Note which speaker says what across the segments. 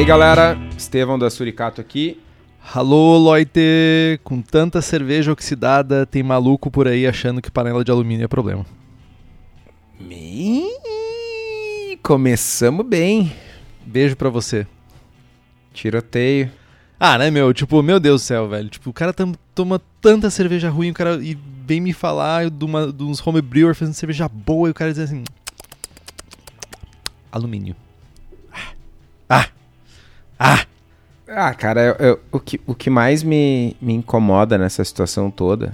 Speaker 1: aí, galera, Estevão da Suricato aqui.
Speaker 2: Alô, Loite! Com tanta cerveja oxidada, tem maluco por aí achando que panela de alumínio é problema.
Speaker 1: Me... Começamos bem.
Speaker 2: Beijo pra você.
Speaker 1: Tiroteio.
Speaker 2: Ah, né, meu? Tipo, meu Deus do céu, velho. Tipo, o cara toma tanta cerveja ruim, o cara e vem me falar de, uma, de uns homebrewers fazendo cerveja boa e o cara diz assim... Alumínio. Ah! Ah!
Speaker 1: Ah, cara, eu- eu- o, que, o que mais me, me incomoda nessa situação toda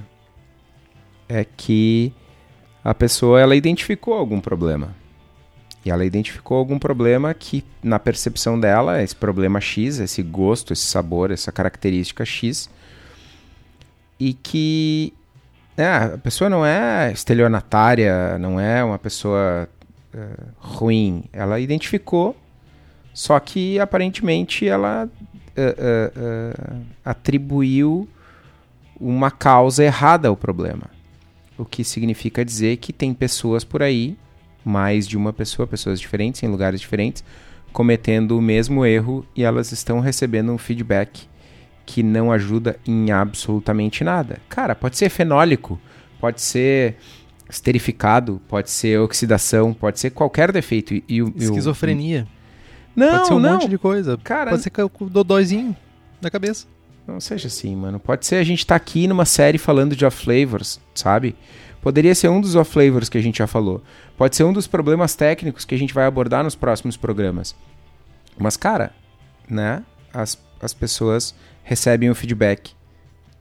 Speaker 1: é que a pessoa ela identificou algum problema. E ela identificou algum problema que, na percepção dela, esse problema X, esse gosto, esse sabor, essa característica X, e que é, a pessoa não é estelionatária, não é uma pessoa eh, ruim. Ela identificou, só que aparentemente ela eh, eh, eh, atribuiu uma causa errada ao problema. O que significa dizer que tem pessoas por aí, mais de uma pessoa, pessoas diferentes, em lugares diferentes, cometendo o mesmo erro e elas estão recebendo um feedback que não ajuda em absolutamente nada. Cara, pode ser fenólico, pode ser esterificado, pode ser oxidação, pode ser qualquer defeito. E, e
Speaker 2: Esquizofrenia.
Speaker 1: Não,
Speaker 2: Pode ser um
Speaker 1: não.
Speaker 2: monte de coisa.
Speaker 1: Cara,
Speaker 2: Pode ser com o dodóizinho na cabeça.
Speaker 1: Não seja assim, mano. Pode ser a gente tá aqui numa série falando de off-flavors, sabe? Poderia ser um dos off-flavors que a gente já falou. Pode ser um dos problemas técnicos que a gente vai abordar nos próximos programas. Mas, cara, né? As, as pessoas recebem o feedback.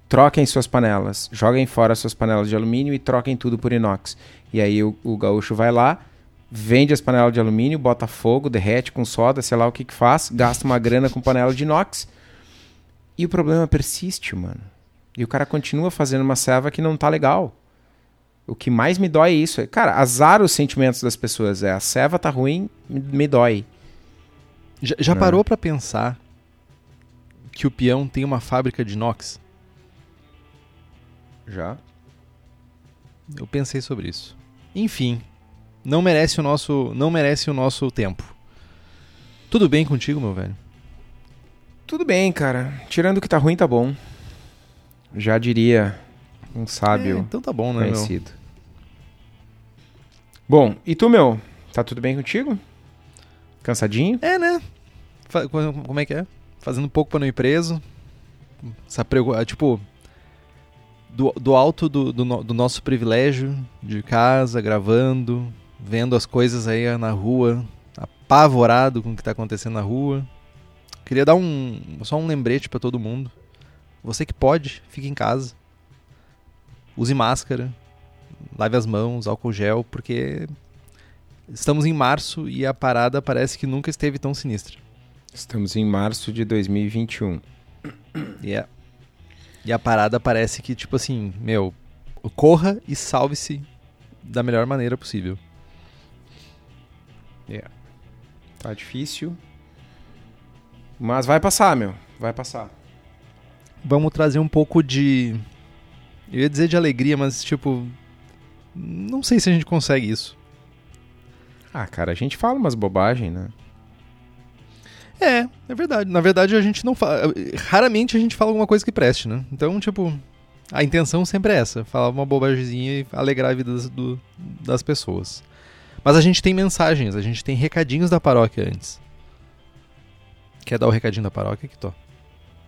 Speaker 1: Troquem suas panelas. Joguem fora suas panelas de alumínio e troquem tudo por inox. E aí o, o gaúcho vai lá, vende as panelas de alumínio, bota fogo, derrete com soda, sei lá o que que faz, gasta uma grana com panela de inox. E o problema persiste, mano. E o cara continua fazendo uma serva que não tá legal. O que mais me dói é isso. Cara, azar os sentimentos das pessoas. É, a serva tá ruim, me, dói.
Speaker 2: Já, já
Speaker 1: É.
Speaker 2: parou pra pensar que o peão tem uma fábrica de inox?
Speaker 1: Já.
Speaker 2: Eu pensei sobre isso. Enfim, não merece o nosso, não merece o nosso tempo. Tudo bem contigo, meu velho?
Speaker 1: Tudo bem, cara. Tirando que tá ruim, tá bom. Já diria um
Speaker 2: É,
Speaker 1: sábio
Speaker 2: então tá bom, né, meu?
Speaker 1: conhecido. Bom, e tu, meu? Tá tudo bem contigo? Cansadinho?
Speaker 2: É, né? Como é que é? Fazendo pouco pra não ir preso. Essa ah, Tipo, do, do alto do, do, no- do nosso privilégio de casa, gravando, vendo as coisas aí na rua, apavorado com o que tá acontecendo na rua. Queria dar um só um lembrete pra todo mundo. Você que pode, fique em casa. Use máscara, lave as mãos, álcool gel, porque estamos em março e a parada parece que nunca esteve tão sinistra.
Speaker 1: Estamos em março de 2021.
Speaker 2: E a, e a parada parece que, tipo assim, meu, corra e salve-se da melhor maneira possível.
Speaker 1: Tá difícil. Mas vai passar, meu. Vai passar.
Speaker 2: Vamos trazer um pouco de. Eu ia dizer de alegria, mas, tipo. Não sei se a gente consegue isso.
Speaker 1: Ah, cara, a gente fala umas bobagens, né?
Speaker 2: É, é verdade. Na verdade, a gente não fala. Raramente a gente fala alguma coisa que preste, né? Então, tipo, a intenção sempre é essa: falar uma bobagemzinha e alegrar a vida das, do- das pessoas. Mas a gente tem mensagens, a gente tem recadinhos da paróquia antes. Quer dar o recadinho da paróquia, tô?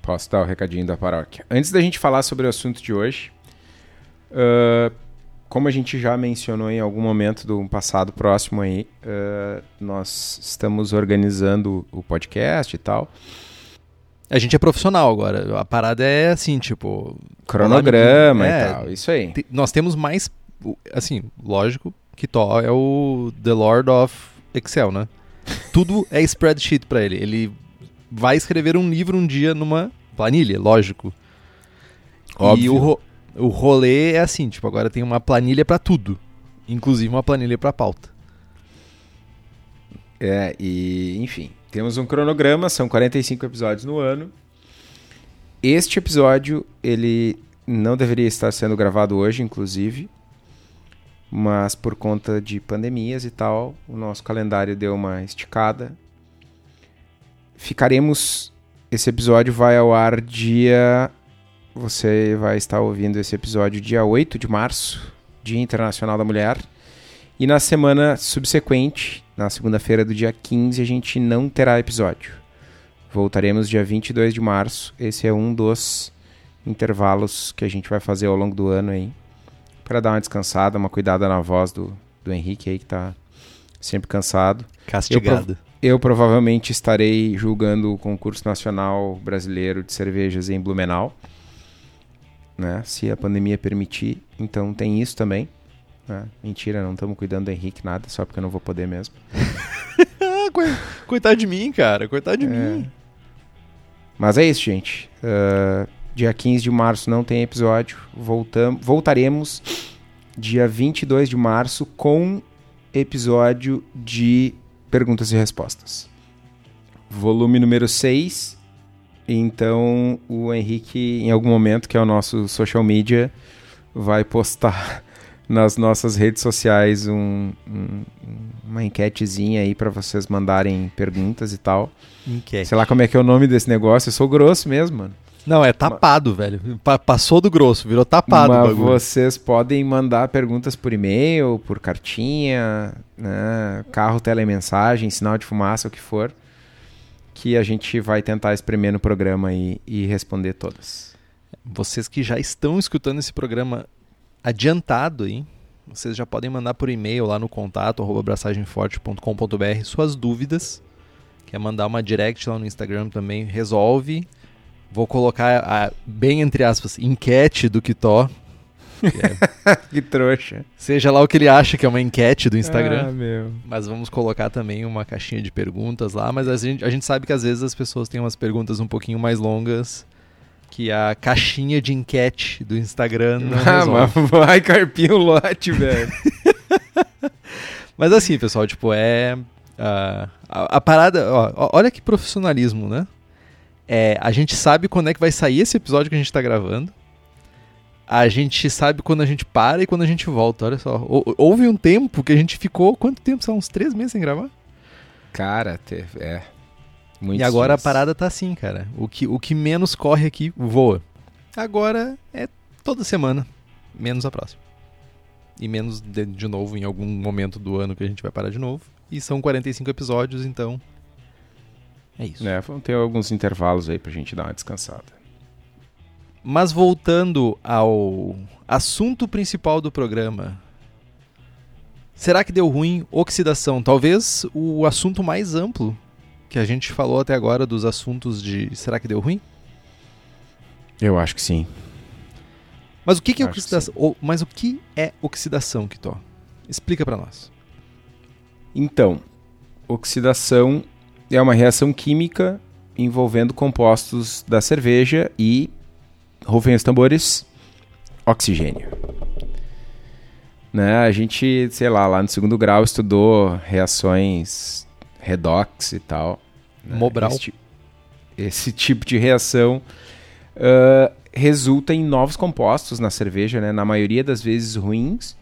Speaker 1: Posso dar o recadinho da paróquia. Antes da gente falar sobre o assunto de hoje, ah, como a gente já mencionou em algum momento do passado próximo aí, ah, nós estamos organizando o podcast e tal.
Speaker 2: A gente é profissional agora. A parada é assim, tipo.
Speaker 1: Cronograma
Speaker 2: É,
Speaker 1: e tal, isso aí.
Speaker 2: te- nós temos mais. Assim, lógico que Tó é o The Lord of Excel, né? Tudo é spreadsheet pra ele. Ele vai escrever um livro um dia numa planilha, lógico. E
Speaker 1: Óbvio.
Speaker 2: o, ro- o rolê é assim, tipo, agora tem uma planilha pra tudo. Inclusive uma planilha pra pauta.
Speaker 1: É, e enfim, temos um cronograma, são 45 episódios no ano. Este episódio, ele não deveria estar sendo gravado hoje, inclusive, mas por conta de pandemias e tal, o nosso calendário deu uma esticada. ficaremos. Esse episódio vai ao ar dia. Você vai estar ouvindo esse episódio dia 8 de março, Dia Internacional da Mulher. E na semana subsequente, na segunda-feira do dia 15, a gente não terá episódio. Voltaremos dia 22 de março. Esse é um dos intervalos que a gente vai fazer ao longo do ano aí. Para dar uma descansada, uma cuidada na voz do, do Henrique aí, que tá sempre cansado.
Speaker 2: Castigado.
Speaker 1: Eu, eu provavelmente estarei julgando o concurso nacional brasileiro de cervejas em Blumenau. Né? Se a pandemia permitir. Então tem isso também. Né? Mentira, não estamos cuidando do Henrique nada, só porque eu não vou poder mesmo.
Speaker 2: Coitado de mim, cara. Coitado de
Speaker 1: É.
Speaker 2: mim.
Speaker 1: Mas é isso, gente. Uh, dia 15 de março não tem episódio. Voltam, voltaremos dia 22 de março com episódio de perguntas e respostas. Volume número 6. Então o Henrique, em algum momento, que é o nosso social media, vai postar nas nossas redes sociais um- um- uma enquetezinha aí para vocês mandarem perguntas e tal.
Speaker 2: Enquete.
Speaker 1: Sei lá como é que é o nome desse negócio. Eu sou grosso mesmo, mano.
Speaker 2: Não, é tapado, velho. Pa- passou do grosso, virou tapado o
Speaker 1: Mas
Speaker 2: bagulho.
Speaker 1: vocês podem mandar perguntas por e-mail, por cartinha, né? carro, telemensagem, sinal de fumaça, o que for, que a gente vai tentar espremer no programa e, e responder todas.
Speaker 2: Vocês que já estão escutando esse programa adiantado aí, vocês já podem mandar por e-mail lá no contato abraçagemforte.com.br suas dúvidas. Quer mandar uma direct lá no Instagram também, resolve. Vou colocar a, bem entre aspas, enquete do Kitó. que é-
Speaker 1: que trouxa.
Speaker 2: seja lá o que ele acha que é uma enquete do Instagram.
Speaker 1: Ah, meu.
Speaker 2: Mas vamos colocar também uma caixinha de perguntas lá. Mas a gente, a gente sabe que às vezes as pessoas têm umas perguntas um pouquinho mais longas. Que a caixinha de enquete do Instagram não
Speaker 1: Ah,
Speaker 2: resolve.
Speaker 1: mas vai carpir o lote, velho.
Speaker 2: Mas assim, pessoal, tipo, é. ah, a, a parada. ó, olha que profissionalismo, né? É, a gente sabe quando é que vai sair esse episódio que a gente tá gravando. A gente sabe quando a gente para e quando a gente volta. Olha só. Hou- Houve um tempo que a gente ficou. Quanto tempo? São uns três meses sem gravar?
Speaker 1: Cara, te- é. Muitos
Speaker 2: e agora
Speaker 1: dias.
Speaker 2: a parada tá assim, cara. O que, o que menos corre aqui voa. Agora é toda semana, menos a próxima. E menos de, de novo em algum momento do ano que a gente vai parar de novo. E são 45 episódios, então. É isso.
Speaker 1: É, vão ter alguns intervalos aí pra gente dar uma descansada.
Speaker 2: Mas voltando ao assunto principal do programa. Será que deu ruim oxidação? Talvez o assunto mais amplo que a gente falou até agora dos assuntos de será que deu ruim?
Speaker 1: Eu acho que sim.
Speaker 2: Mas o que, que é
Speaker 1: Acho que
Speaker 2: oxidação? Ou- mas o que é oxidação, Kitó? Explica pra nós.
Speaker 1: Então, oxidação é uma reação química envolvendo compostos da cerveja e, rufem os tambores, oxigênio. Né? A gente, sei lá, lá no segundo grau estudou reações redox e tal. né?
Speaker 2: Mobral.
Speaker 1: Esse, esse tipo de reação ah, resulta em novos compostos na cerveja, né? na maioria das vezes ruins,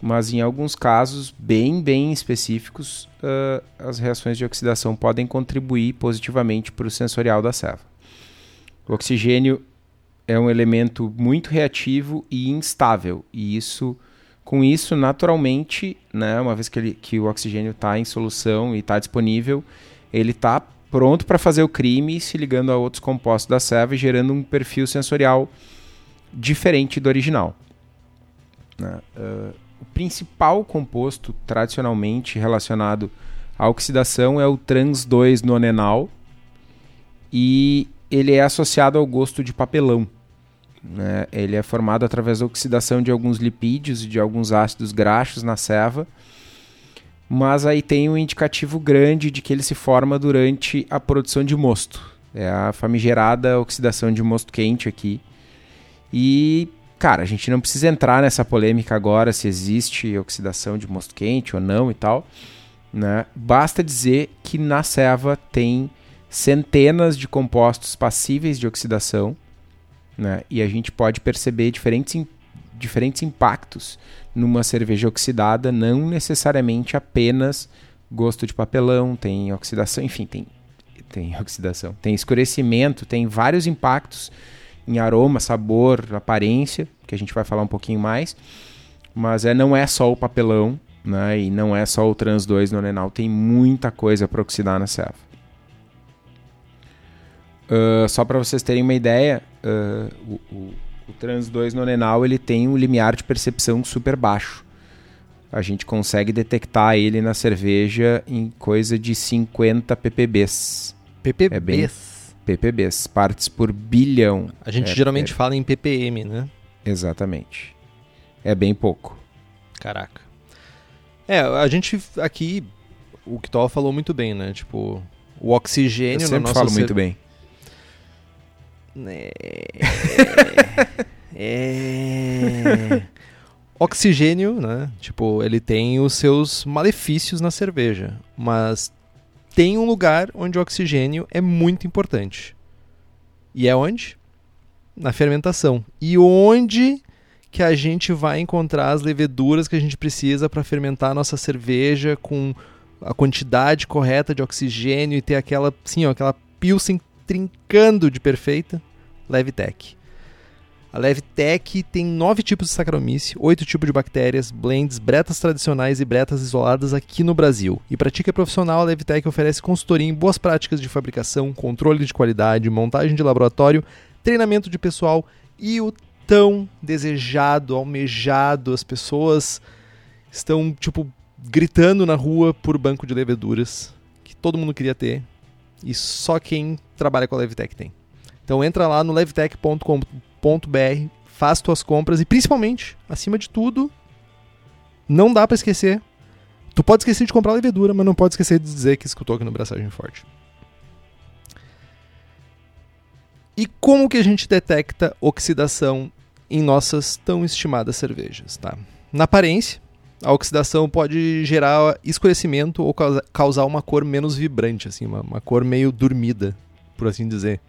Speaker 1: mas em alguns casos bem, bem específicos, ah, as reações de oxidação podem contribuir positivamente para o sensorial da serva. O oxigênio é um elemento muito reativo e instável, e isso, com isso, naturalmente, né, uma vez que, ele, que o oxigênio está em solução e está disponível, ele está pronto para fazer o crime, se ligando a outros compostos da serva e gerando um perfil sensorial diferente do original. né? Ah, o principal composto tradicionalmente relacionado à oxidação é o trans-2-nonenal e ele é associado ao gosto de papelão. né? Ele é formado através da oxidação de alguns lipídios e de alguns ácidos graxos na serva, mas aí tem um indicativo grande de que ele se forma durante a produção de mosto. É a famigerada oxidação de mosto quente aqui. E cara, a gente não precisa entrar nessa polêmica agora se existe oxidação de mosto quente ou não e tal. Né? Basta dizer que na serva tem centenas de compostos passíveis de oxidação né? e a gente pode perceber diferentes, diferentes impactos numa cerveja oxidada, não necessariamente apenas gosto de papelão, tem oxidação, enfim, tem tem oxidação. Tem escurecimento, tem vários impactos em aroma, sabor, aparência, que a gente vai falar um pouquinho mais. Mas é, não é só o papelão, né? E não é só o trans 2 nonenal, tem muita coisa para oxidar na serva. Uh, só para vocês terem uma ideia, uh, o, o, o, trans 2 nonenal ele tem um limiar de percepção super baixo. A gente consegue detectar ele na cerveja em coisa de 50 ppbs.
Speaker 2: ppbs? É bem,
Speaker 1: ppbs, partes por bilhão.
Speaker 2: A gente é, geralmente é... fala em ppm, né?
Speaker 1: Exatamente. É bem pouco.
Speaker 2: Caraca. É, a gente aqui, o Kitol falou muito bem, né? Tipo, o oxigênio Eu
Speaker 1: sempre
Speaker 2: no nosso
Speaker 1: falo muito bem.
Speaker 2: É... é... Oxigênio, né? Tipo, ele tem os seus malefícios na cerveja, mas tem um lugar onde o oxigênio é muito importante. E é onde? Na fermentação. E onde que a gente vai encontrar as leveduras que a gente precisa para fermentar a nossa cerveja com a quantidade correta de oxigênio e ter aquela, sim, ó, aquela pilsen trincando de perfeita, Levitec. A Levitec tem nove tipos de Saccharomyces, oito tipos de bactérias, blends, bretas tradicionais e bretas isoladas aqui no Brasil. E para profissional, a Levitec oferece consultoria em boas práticas de fabricação, controle de qualidade, montagem de laboratório, treinamento de pessoal e o tão desejado, almejado, as pessoas estão tipo gritando na rua por banco de leveduras que todo mundo queria ter e só quem trabalha com a Levitec tem. Então entra lá no faz tuas compras e principalmente, acima de tudo, não dá para esquecer. Tu pode esquecer de comprar levedura, mas não pode esquecer de dizer que escutou aqui no Braçagem Forte. E como que a gente detecta oxidação em nossas tão estimadas cervejas, tá? Na aparência, a oxidação pode gerar escurecimento ou causar uma cor menos vibrante, assim, uma, uma cor meio dormida, por assim dizer.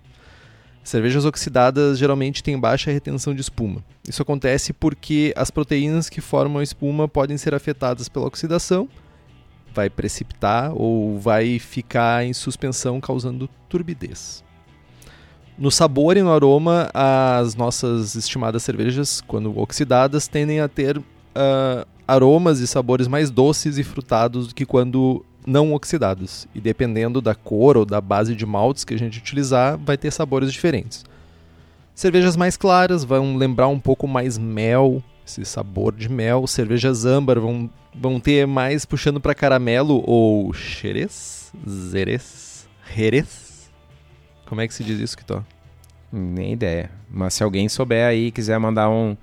Speaker 2: Cervejas oxidadas geralmente têm baixa retenção de espuma. Isso acontece porque as proteínas que formam a espuma podem ser afetadas pela oxidação, vai precipitar ou vai ficar em suspensão causando turbidez. No sabor e no aroma, as nossas estimadas cervejas, quando oxidadas, tendem a ter uh, aromas e sabores mais doces e frutados do que quando não oxidados. E dependendo da cor ou da base de maltes que a gente utilizar, vai ter sabores diferentes. Cervejas mais claras vão lembrar um pouco mais mel, esse sabor de mel. Cervejas âmbar vão, vão ter mais puxando para caramelo ou xerez, zerez, jerez. Como é que se diz isso, Kitó?
Speaker 1: Nem ideia. Mas se alguém souber aí quiser mandar um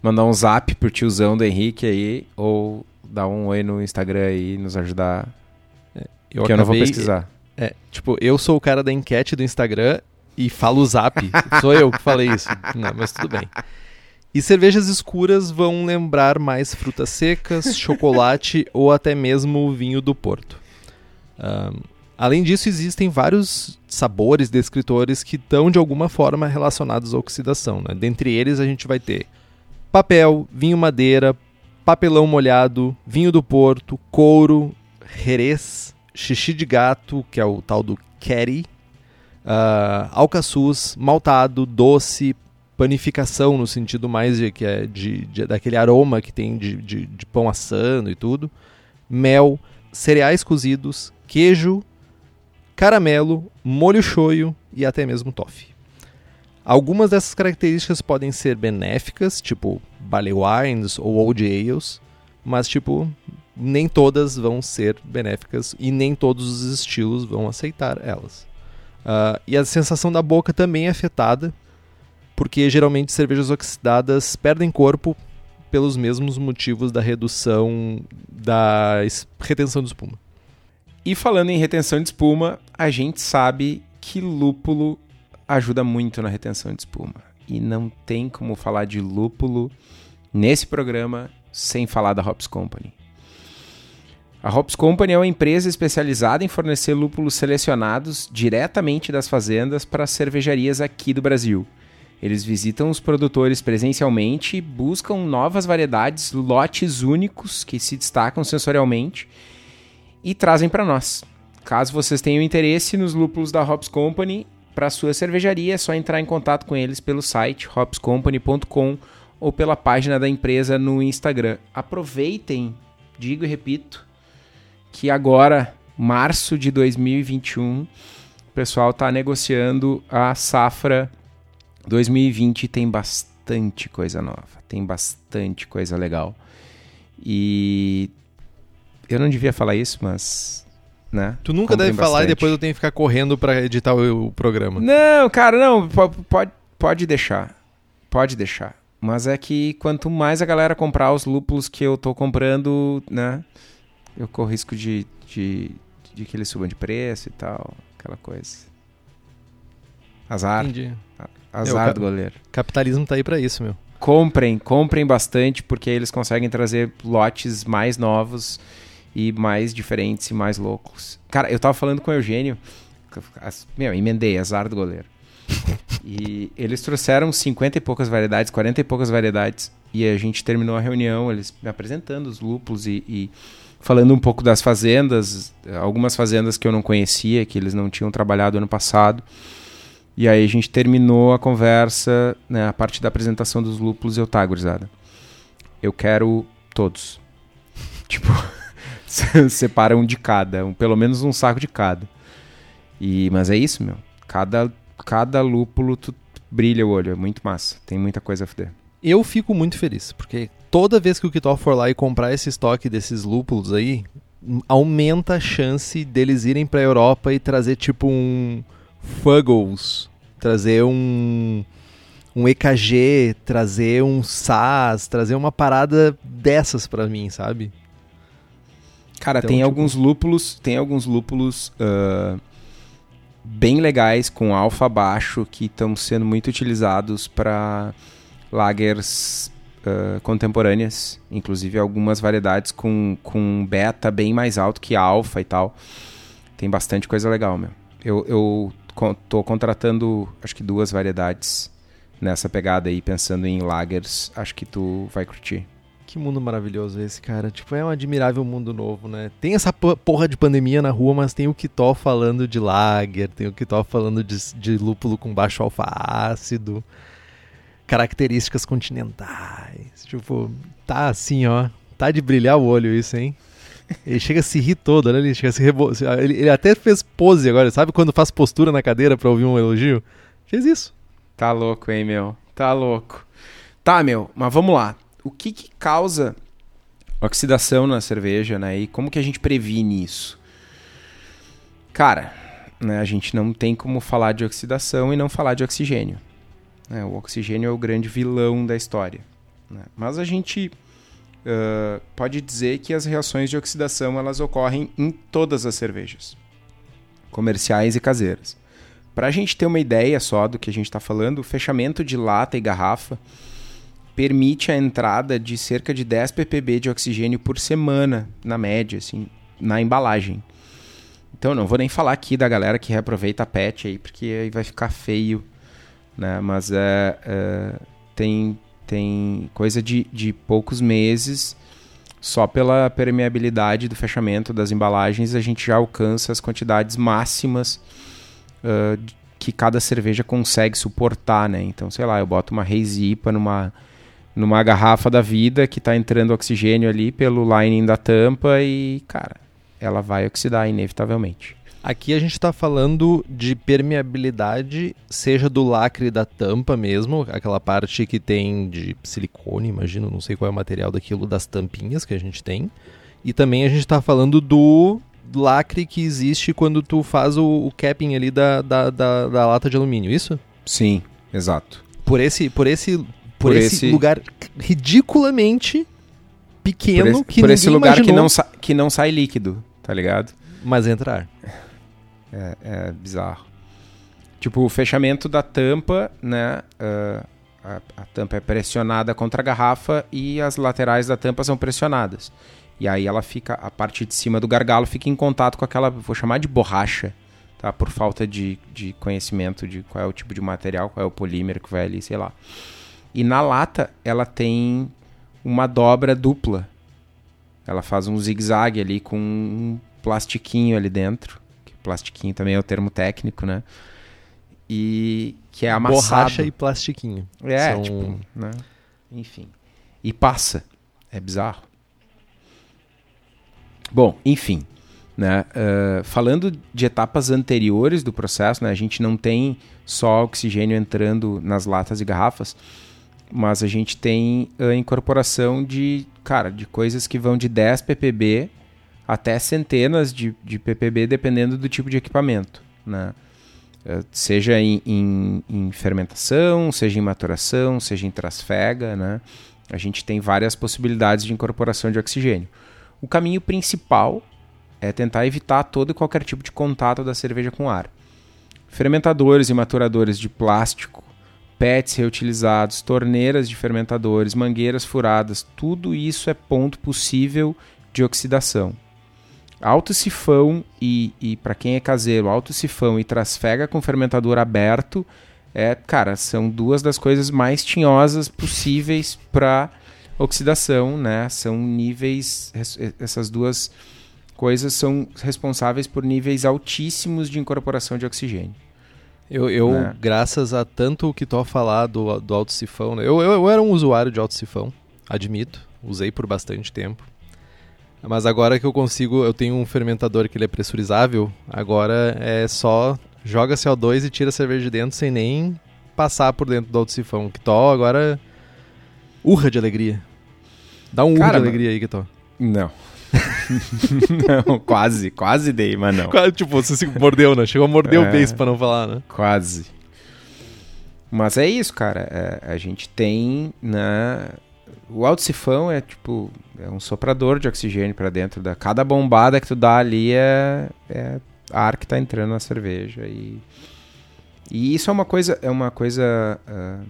Speaker 1: mandar um zap pro tiozão do Henrique aí ou dar um oi no Instagram aí e nos ajudar eu que acabei, eu não vou pesquisar.
Speaker 2: É, tipo, eu sou o cara da enquete do Instagram e falo o zap. sou eu que falei isso. Não, mas tudo bem. E cervejas escuras vão lembrar mais frutas secas, chocolate ou até mesmo vinho do Porto. Um, além disso, existem vários sabores descritores que estão de alguma forma relacionados à oxidação. Né? Dentre eles, a gente vai ter papel, vinho madeira, papelão molhado, vinho do Porto, couro, jerez, xixi de gato, que é o tal do Kerry, uh, alcaçuz, maltado, doce, panificação no sentido mais de que é de, de daquele aroma que tem de, de, de, pão assando e tudo, mel, cereais cozidos, queijo, caramelo, molho shoyu e até mesmo toffee. Algumas dessas características podem ser benéficas, tipo barley wines ou old ales, mas tipo nem todas vão ser benéficas e nem todos os estilos vão aceitar elas. Uh, e a sensação da boca também é afetada, porque geralmente cervejas oxidadas perdem corpo pelos mesmos motivos da redução da retenção de espuma.
Speaker 1: E falando em retenção de espuma, a gente sabe que lúpulo ajuda muito na retenção de espuma. E não tem como falar de lúpulo nesse programa sem falar da Hops Company. A Hops Company é uma empresa especializada em fornecer lúpulos selecionados diretamente das fazendas para as cervejarias aqui do Brasil. Eles visitam os produtores presencialmente, buscam novas variedades, lotes únicos que se destacam sensorialmente e trazem para nós. caso vocês tenham interesse nos lúpulos da Hops Company para sua cervejaria, é só entrar em contato com eles pelo site hopscompany.com ou pela página da empresa no Instagram. Aproveitem, digo e repito, que agora, março de 2021, o pessoal está negociando a safra 2020 tem bastante coisa nova, tem bastante coisa legal. E eu não devia falar isso, mas né?
Speaker 2: Tu nunca deve falar bastante. e depois eu tenho que ficar correndo para editar o, o, programa.
Speaker 1: Não, cara, não, pode, pode deixar. Pode deixar. Mas é que quanto mais a galera comprar os lúpulos que eu tô comprando, né? Eu corro risco de, de, de que eles subam de preço e tal, aquela coisa. Azar. Entendi. Azar do goleiro.
Speaker 2: Capitalismo tá aí para isso, meu.
Speaker 1: Comprem, comprem bastante, porque eles conseguem trazer lotes mais novos e mais diferentes e mais loucos. Cara, eu tava falando com o Eugênio, meu, emendei, azar do goleiro. e eles trouxeram 50 e poucas variedades, 40 e poucas variedades, e a gente terminou a reunião, eles me apresentando os lúpulos e, e falando um pouco das fazendas, algumas fazendas que eu não conhecia, que eles não tinham trabalhado ano passado. E aí a gente terminou a conversa, né, a parte da apresentação dos lúpulos, eu tá, gurizada. Eu quero todos. tipo, separa um de cada, um, pelo menos um saco de cada. E, mas é isso, meu. Cada, cada lúpulo tu brilha o olho, é muito massa. Tem muita coisa a fuder.
Speaker 2: Eu fico muito feliz, porque toda vez que o Kitó for lá e comprar esse estoque desses lúpulos aí, aumenta a chance deles irem pra Europa e trazer tipo um Fuggles, trazer um um EKG, trazer um SAS, trazer uma parada dessas para mim, sabe?
Speaker 1: Cara, então, tem tipo... alguns lúpulos, tem alguns lúpulos uh, bem legais com alfa baixo que estão sendo muito utilizados para lagers uh, contemporâneas, inclusive algumas variedades com, com beta bem mais alto que alfa e tal. Tem bastante coisa legal, meu. Eu, eu tô contratando, acho que duas variedades nessa pegada aí, pensando em lagers. Acho que tu vai curtir.
Speaker 2: Que mundo maravilhoso esse, cara. Tipo, é um admirável mundo novo, né? Tem essa porra de pandemia na rua, mas tem o Kitó falando de lager, tem o Kitó falando de, de lúpulo com baixo alfa-ácido, características continentais. Tipo, tá assim, ó. Tá de brilhar o olho isso, hein? Ele chega a se rir todo, né? Ele chega a se rebo... ele, ele até fez pose agora, sabe quando faz postura na cadeira pra ouvir um elogio? Fez isso.
Speaker 1: Tá louco, hein, meu? Tá louco. Tá, meu, mas vamos lá o que, que causa oxidação na cerveja, né? E como que a gente previne isso? Cara, né, a gente não tem como falar de oxidação e não falar de oxigênio. Né? O oxigênio é o grande vilão da história. Né? Mas a gente uh, pode dizer que as reações de oxidação elas ocorrem em todas as cervejas, comerciais e caseiras. Para a gente ter uma ideia só do que a gente está falando, o fechamento de lata e garrafa permite a entrada de cerca de 10 ppb de oxigênio por semana, na média, assim, na embalagem. Então, não vou nem falar aqui da galera que reaproveita a PET aí, porque aí vai ficar feio, né? Mas é, é tem, tem coisa de, de poucos meses, só pela permeabilidade do fechamento das embalagens, a gente já alcança as quantidades máximas uh, que cada cerveja consegue suportar, né? Então, sei lá, eu boto uma Reis IPA numa numa garrafa da vida que está entrando oxigênio ali pelo lining da tampa e, cara, ela vai oxidar inevitavelmente.
Speaker 2: Aqui a gente está falando de permeabilidade, seja do lacre da tampa mesmo, aquela parte que tem de silicone, imagino, não sei qual é o material daquilo, das tampinhas que a gente tem. E também a gente está falando do lacre que existe quando tu faz o, o capping ali da, da, da, da, lata de alumínio, isso?
Speaker 1: Sim, exato.
Speaker 2: Por esse, por esse por, esse, esse, lugar ridiculamente pequeno por esse,
Speaker 1: que por esse lugar que não, que não sai líquido, tá ligado?
Speaker 2: Mas entrar.
Speaker 1: É, é bizarro. Tipo, o fechamento da tampa, né? Uh, a, a, tampa é pressionada contra a garrafa e as laterais da tampa são pressionadas. E aí ela fica, a parte de cima do gargalo fica em contato com aquela, vou chamar de borracha, tá? Por falta de, de conhecimento de qual é o tipo de material, qual é o polímero que vai ali, sei lá. E na lata ela tem uma dobra dupla. Ela faz um zigue-zague ali com um plastiquinho ali dentro, plastiquinho também é o termo técnico, né? E que é amassado.
Speaker 2: Borracha e plastiquinho.
Speaker 1: É, São... tipo, né? Enfim. E passa. É bizarro. Bom, enfim. Né? Uh, falando de etapas anteriores do processo, né? a gente não tem só oxigênio entrando nas latas e garrafas, mas a gente tem a incorporação de, cara, de coisas que vão de 10 ppb até centenas de, de ppb, dependendo do tipo de equipamento. Né? Uh, seja em, em, em, fermentação, seja em maturação, seja em trasfega, né? a gente tem várias possibilidades de incorporação de oxigênio. O caminho principal é tentar evitar todo e qualquer tipo de contato da cerveja com ar. Fermentadores e maturadores de plástico, PETs reutilizados, torneiras de fermentadores, mangueiras furadas, tudo isso é ponto possível de oxidação. Alto sifão e, e para quem é caseiro, alto sifão e trasfega com fermentador aberto é, cara, são duas das coisas mais tinhosas possíveis para oxidação, né? São níveis essas duas coisas são responsáveis por níveis altíssimos de incorporação de oxigênio.
Speaker 2: Eu, eu né? graças a tanto o que tu falar do, do alto sifão, né? eu, eu, eu era um usuário de alto sifão, admito, usei por bastante tempo. Mas agora que eu consigo, eu tenho um fermentador que ele é pressurizável, agora é só joga CO2 e tira a cerveja de dentro sem nem passar por dentro do alto sifão. Que to agora urra de alegria. Dá um urra de alegria aí, que to.
Speaker 1: Não. não, quase, quase dei, mas não.
Speaker 2: Quase, tipo, você se mordeu, né? Chegou a morder é, o beijo pra não falar, né?
Speaker 1: Quase. Mas é isso, cara. É, a gente tem, né? O alto sifão é tipo é um soprador de oxigênio para dentro da cada bombada que tu dá ali é, é ar que está entrando na cerveja e e isso é uma coisa é uma coisa uh,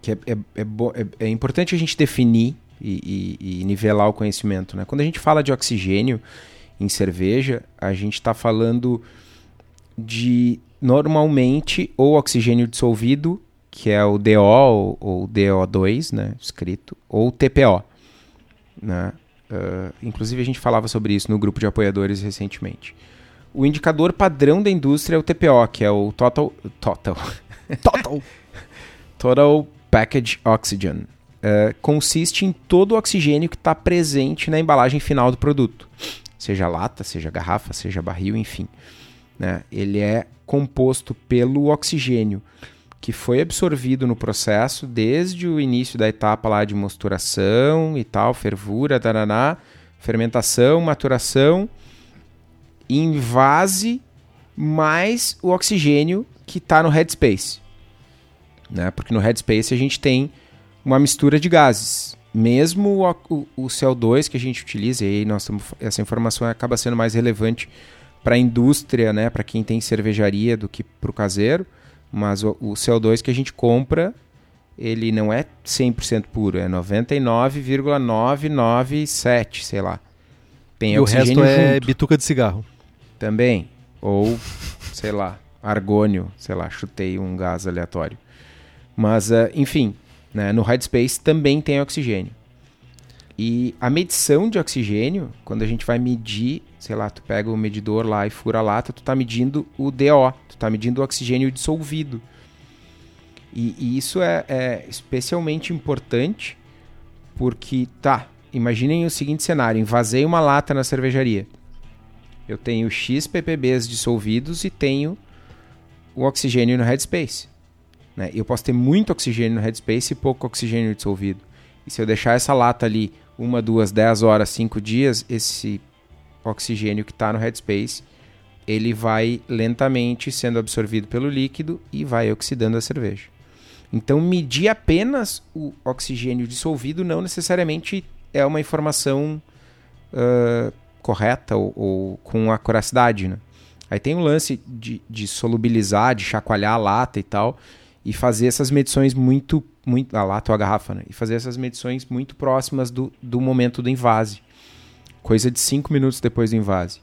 Speaker 1: que é, é, é, é, é, importante a gente definir e, e, e, nivelar o conhecimento né? Quando a gente fala de oxigênio em cerveja a gente está falando de normalmente ou oxigênio dissolvido que é o DO ou, ou DO2 né escrito ou TPO né Uh, inclusive, a gente falava sobre isso no grupo de apoiadores recentemente. O indicador padrão da indústria é o TPO, que é o Total. Total.
Speaker 2: Total.
Speaker 1: Total Package Oxygen. Uh, consiste em todo o oxigênio que está presente na embalagem final do produto. Seja lata, seja garrafa, seja barril, enfim. Né? Ele é composto pelo oxigênio que foi absorvido no processo desde o início da etapa lá de mosturação e tal, fervura, taraná, fermentação, maturação, invase mais o oxigênio que está no headspace. Né? Porque no headspace a gente tem uma mistura de gases. Mesmo o, o, o CO2 que a gente utiliza, e aí nós tamo, essa informação acaba sendo mais relevante para a indústria, né? para quem tem cervejaria, do que para o caseiro mas o, o CO2 que a gente compra, ele não é 100% puro, é 99,997, sei lá.
Speaker 2: Tem e o resto é bituca de cigarro.
Speaker 1: Também. Ou, sei lá, argônio, sei lá, chutei um gás aleatório. Mas, uh, enfim, né, no Headspace também tem oxigênio. E a medição de oxigênio, quando a gente vai medir, sei lá, tu pega o medidor lá e fura a lata, tu tá medindo o DO, tu tá medindo o oxigênio dissolvido. E, e isso é, é, especialmente importante porque, tá, imaginem o seguinte cenário, invasei uma lata na cervejaria. Eu tenho X ppbs dissolvidos e tenho o oxigênio no headspace. Né? Eu posso ter muito oxigênio no headspace e pouco oxigênio dissolvido. E se eu deixar essa lata ali uma, duas, dez horas, cinco dias, esse oxigênio que está no headspace, ele vai lentamente sendo absorvido pelo líquido e vai oxidando a cerveja. Então, medir apenas o oxigênio dissolvido não necessariamente é uma informação uh, correta ou, ou, com acuracidade. Né? Aí tem o lance de, de solubilizar, de chacoalhar a lata e tal, e fazer essas medições muito, muito a lata ou a garrafa, né? E fazer essas medições muito próximas do, do momento do invase. Coisa de 5 minutos depois do invase.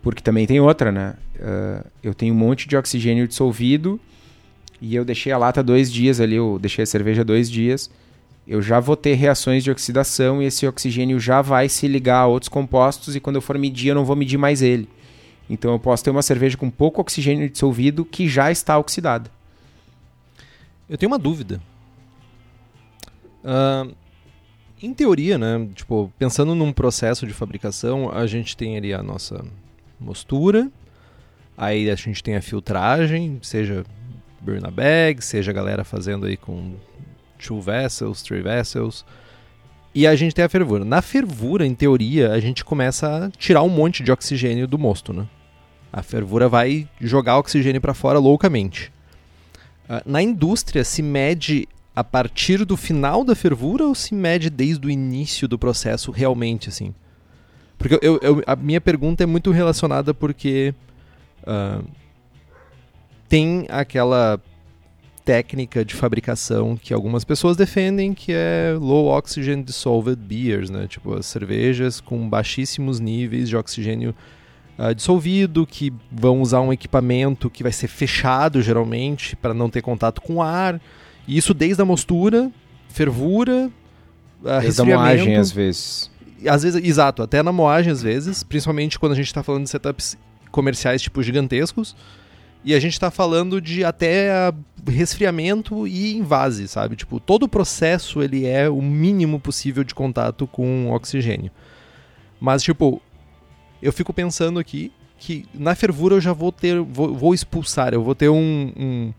Speaker 1: Porque também tem outra, né? Uh, eu tenho um monte de oxigênio dissolvido e eu deixei a lata dois dias ali, eu deixei a cerveja dois dias. Eu já vou ter reações de oxidação e esse oxigênio já vai se ligar a outros compostos e quando eu for medir eu não vou medir mais ele. Então eu posso ter uma cerveja com pouco oxigênio dissolvido que já está oxidada.
Speaker 2: Eu tenho uma dúvida. Uh, em teoria, né? Tipo, pensando num processo de fabricação, a gente tem ali a nossa mostura, aí a gente tem a filtragem, seja burn bag, seja a galera fazendo aí com two vessels, three vessels, e a gente tem a fervura. Na fervura, em teoria, a gente começa a tirar um monte de oxigênio do mosto, né? A fervura vai jogar oxigênio para fora loucamente. Uh, na indústria se mede a partir do final da fervura ou se mede desde o início do processo realmente, assim? Porque eu, eu, a minha pergunta é muito relacionada porque uh, tem aquela técnica de fabricação que algumas pessoas defendem que é low oxygen dissolved beers, né? Tipo as cervejas com baixíssimos níveis de oxigênio uh, dissolvido, que vão usar um equipamento que vai ser fechado geralmente para não ter contato com ar. E isso desde a mostura, fervura,
Speaker 1: uh, desde a moagem às vezes.
Speaker 2: Às vezes, exato, até na moagem às vezes, principalmente quando a gente está falando de setups comerciais tipo gigantescos. E a gente está falando de até resfriamento e invase, sabe? Tipo, todo o processo ele é o mínimo possível de contato com oxigênio. Mas, tipo, eu fico pensando aqui que na fervura eu já vou ter, vou, vou expulsar, eu vou ter um, um,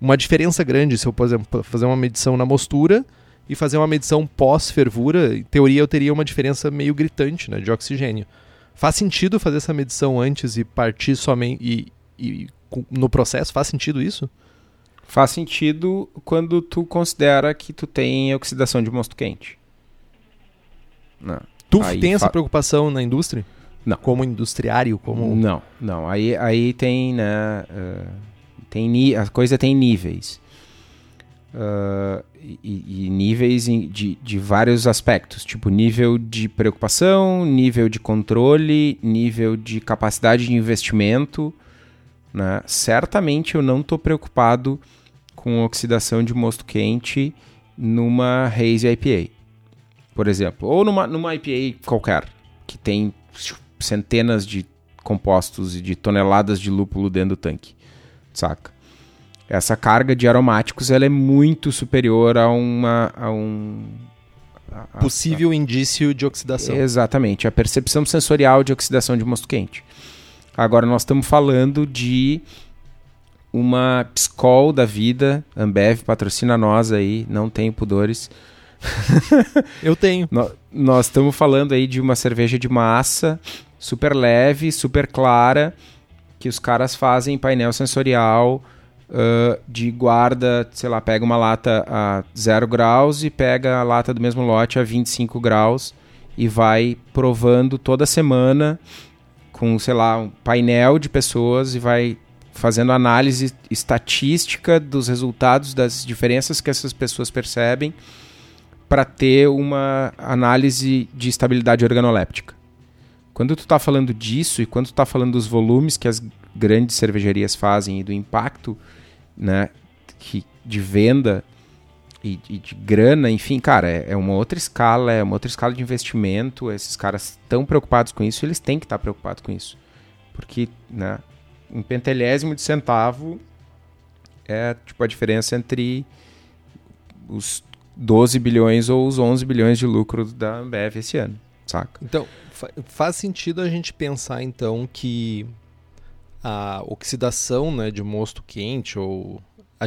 Speaker 2: uma diferença grande se eu, por exemplo, fazer uma medição na mostura e fazer uma medição pós-fervura, em teoria eu teria uma diferença meio gritante né, de oxigênio. Faz sentido fazer essa medição antes e partir somente e, e no processo? Faz sentido isso?
Speaker 1: Faz sentido quando tu considera que tu tem oxidação de mosto quente.
Speaker 2: Não. Tu Aí tem essa preocupação na indústria?
Speaker 1: Não.
Speaker 2: Como industriário? Como...
Speaker 1: Não, não. Aí, aí tem, né? Uh, tem a coisa tem níveis. Uh, e, e, níveis de, de vários aspectos, tipo nível de preocupação, nível de controle, nível de capacidade de investimento. Né? Certamente eu não estou preocupado com oxidação de mosto quente numa Haze IPA, por exemplo, ou numa, numa IPA qualquer, que tem centenas de compostos e de toneladas de lúpulo dentro do tanque, saca? Essa carga de aromáticos ela é muito superior a uma a um
Speaker 2: a, possível a, indício de oxidação.
Speaker 1: Exatamente, a percepção sensorial de oxidação de mosto quente. Agora nós estamos falando de uma Pscol da vida, Ambev patrocina nós aí, não tem pudores.
Speaker 2: Eu tenho.
Speaker 1: no, nós estamos falando aí de uma cerveja de massa super leve, super clara, que os caras fazem painel sensorial uh, de guarda, sei lá, pega uma lata a 0 graus e pega a lata do mesmo lote a 25 graus e vai provando toda semana com, sei lá, um painel de pessoas e vai fazendo análise estatística dos resultados das diferenças que essas pessoas percebem para ter uma análise de estabilidade organoléptica. Quando tu está falando disso e quando tu está falando dos volumes que as grandes cervejarias fazem e do impacto né, que, de venda e, e de grana, enfim, cara, é, é, uma outra escala, é uma outra escala de investimento. Esses caras estão preocupados com isso, eles têm que estar preocupados com isso. Porque, né, um pentelésimo de centavo é tipo a diferença entre os 12 bilhões ou os 11 bilhões de lucro da Ambev esse ano, saca?
Speaker 2: Então, fa faz sentido a gente pensar então que a oxidação né, de mosto quente ou a,